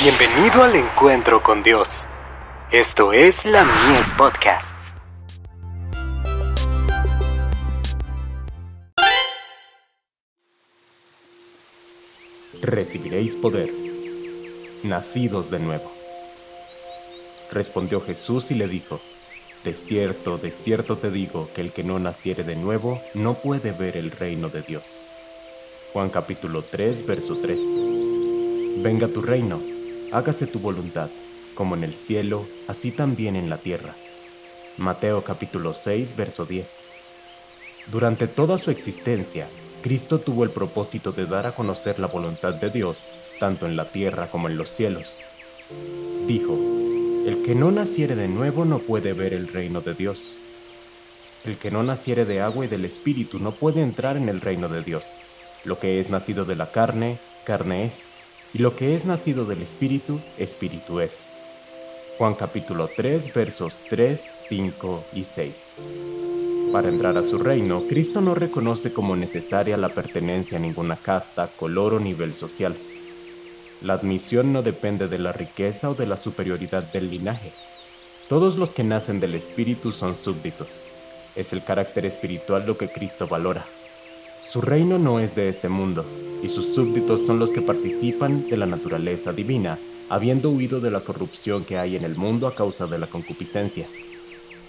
Bienvenido al encuentro con Dios. Esto es la Mies Podcasts. Recibiréis poder, nacidos de nuevo. Respondió Jesús y le dijo, De cierto, de cierto te digo que el que no naciere de nuevo no puede ver el reino de Dios. Juan capítulo 3, verso 3. Venga tu reino hágase tu voluntad, como en el cielo, así también en la tierra. Mateo capítulo 6, verso 10. Durante toda su existencia, Cristo tuvo el propósito de dar a conocer la voluntad de Dios, tanto en la tierra como en los cielos. Dijo, el que no naciere de nuevo no puede ver el reino de Dios. El que no naciere de agua y del Espíritu no puede entrar en el reino de Dios. Lo que es nacido de la carne, carne es y lo que es nacido del Espíritu, Espíritu es. Juan capítulo 3 versos 3, 5 y 6. Para entrar a su reino, Cristo no reconoce como necesaria la pertenencia a ninguna casta, color o nivel social. La admisión no depende de la riqueza o de la superioridad del linaje. Todos los que nacen del Espíritu son súbditos. Es el carácter espiritual lo que Cristo valora. Su reino no es de este mundo, y sus súbditos son los que participan de la naturaleza divina, habiendo huido de la corrupción que hay en el mundo a causa de la concupiscencia.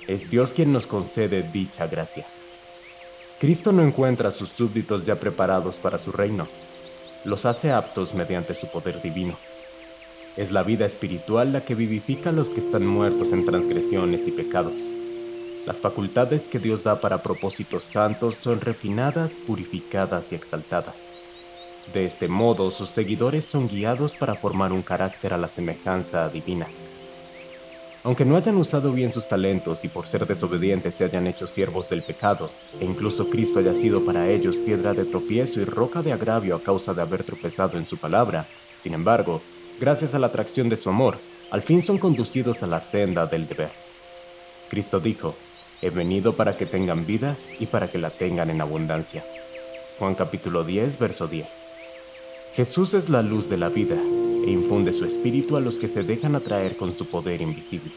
Es Dios quien nos concede dicha gracia. Cristo no encuentra a sus súbditos ya preparados para su reino, los hace aptos mediante su poder divino. Es la vida espiritual la que vivifica a los que están muertos en transgresiones y pecados. Las facultades que Dios da para propósitos santos son refinadas, purificadas y exaltadas. De este modo, sus seguidores son guiados para formar un carácter a la semejanza divina. Aunque no hayan usado bien sus talentos y por ser desobedientes se hayan hecho siervos del pecado, e incluso Cristo haya sido para ellos piedra de tropiezo y roca de agravio a causa de haber tropezado en su palabra, sin embargo, gracias a la atracción de su amor, al fin son conducidos a la senda del deber. Cristo dijo, He venido para que tengan vida y para que la tengan en abundancia. Juan capítulo 10, verso 10. Jesús es la luz de la vida e infunde su espíritu a los que se dejan atraer con su poder invisible.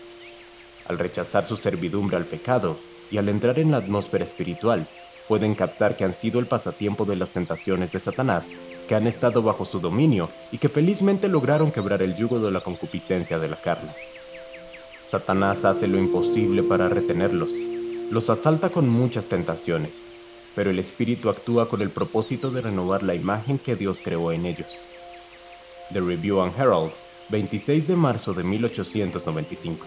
Al rechazar su servidumbre al pecado y al entrar en la atmósfera espiritual, pueden captar que han sido el pasatiempo de las tentaciones de Satanás, que han estado bajo su dominio y que felizmente lograron quebrar el yugo de la concupiscencia de la carne. Satanás hace lo imposible para retenerlos, los asalta con muchas tentaciones, pero el Espíritu actúa con el propósito de renovar la imagen que Dios creó en ellos. The Review and Herald, 26 de marzo de 1895.